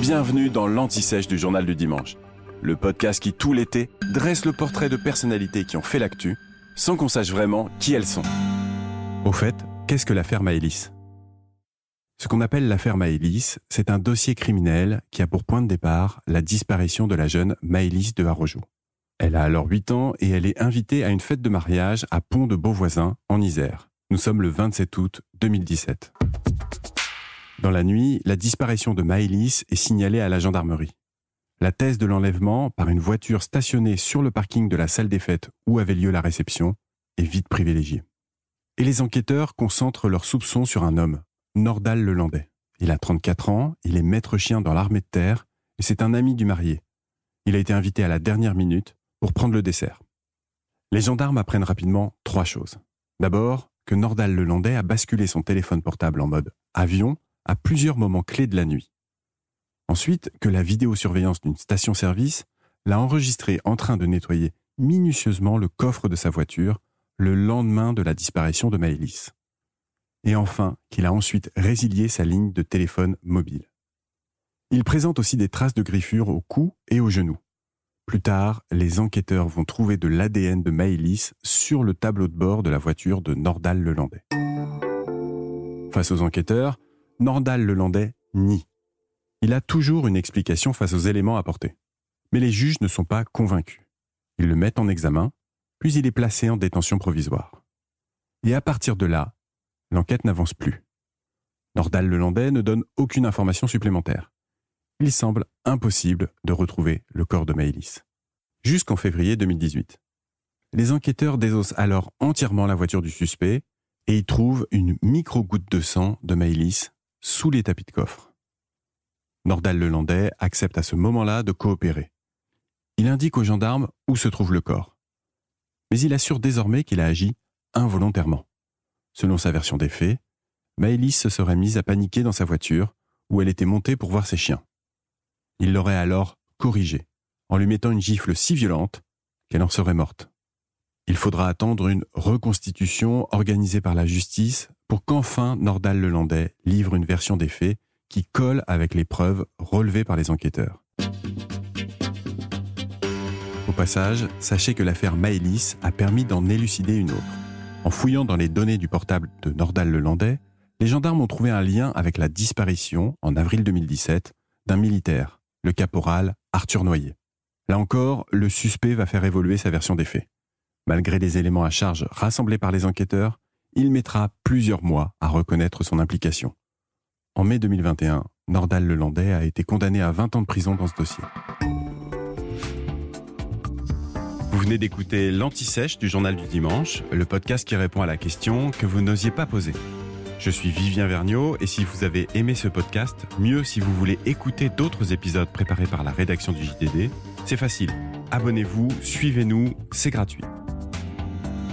Bienvenue dans l'Anti-Sèche du Journal du Dimanche, le podcast qui, tout l'été, dresse le portrait de personnalités qui ont fait l'actu, sans qu'on sache vraiment qui elles sont. Au fait, qu'est-ce que l'affaire Maëlys? Ce qu'on appelle l'affaire Maëlys, c'est un dossier criminel qui a pour point de départ la disparition de la jeune Maëlys de Harojo. Elle a alors 8 ans et elle est invitée à une fête de mariage à Pont de Beauvoisin, en Isère. Nous sommes le 27 août 2017. Dans la nuit, la disparition de Maëlys est signalée à la gendarmerie. La thèse de l'enlèvement par une voiture stationnée sur le parking de la salle des fêtes où avait lieu la réception est vite privilégiée. Et les enquêteurs concentrent leurs soupçons sur un homme, Nordal Lelandais. Il a 34 ans, il est maître chien dans l'armée de terre et c'est un ami du marié. Il a été invité à la dernière minute pour prendre le dessert. Les gendarmes apprennent rapidement trois choses. D'abord, que Nordal Lelandais a basculé son téléphone portable en mode avion à plusieurs moments clés de la nuit. Ensuite, que la vidéosurveillance d'une station-service l'a enregistré en train de nettoyer minutieusement le coffre de sa voiture le lendemain de la disparition de Maëlys. Et enfin, qu'il a ensuite résilié sa ligne de téléphone mobile. Il présente aussi des traces de griffures au cou et aux genoux. Plus tard, les enquêteurs vont trouver de l'ADN de Maëlys sur le tableau de bord de la voiture de Nordal Lelandais. Face aux enquêteurs, Nordal Lelandais nie. Il a toujours une explication face aux éléments apportés. Mais les juges ne sont pas convaincus. Ils le mettent en examen, puis il est placé en détention provisoire. Et à partir de là, l'enquête n'avance plus. Nordal Lelandais ne donne aucune information supplémentaire. Il semble impossible de retrouver le corps de Maëlys. Jusqu'en février 2018. Les enquêteurs désossent alors entièrement la voiture du suspect et y trouvent une micro-goutte de sang de Maëlys sous les tapis de coffre. Nordal Lelandais accepte à ce moment-là de coopérer. Il indique aux gendarmes où se trouve le corps. Mais il assure désormais qu'il a agi involontairement. Selon sa version des faits, Maëlys se serait mise à paniquer dans sa voiture où elle était montée pour voir ses chiens. Il l'aurait alors corrigée en lui mettant une gifle si violente qu'elle en serait morte. Il faudra attendre une reconstitution organisée par la justice pour qu'enfin Nordal Lelandais livre une version des faits qui colle avec les preuves relevées par les enquêteurs. Au passage, sachez que l'affaire Maëlys a permis d'en élucider une autre. En fouillant dans les données du portable de Nordal Lelandais, les gendarmes ont trouvé un lien avec la disparition, en avril 2017, d'un militaire, le caporal Arthur Noyer. Là encore, le suspect va faire évoluer sa version des faits. Malgré les éléments à charge rassemblés par les enquêteurs, il mettra plusieurs mois à reconnaître son implication. En mai 2021, Nordal Lelandais a été condamné à 20 ans de prison dans ce dossier. Vous venez d'écouter l'Anti-Sèche du Journal du Dimanche, le podcast qui répond à la question que vous n'osiez pas poser. Je suis Vivien Vergniaud et si vous avez aimé ce podcast, mieux si vous voulez écouter d'autres épisodes préparés par la rédaction du JDD, c'est facile. Abonnez-vous, suivez-nous, c'est gratuit.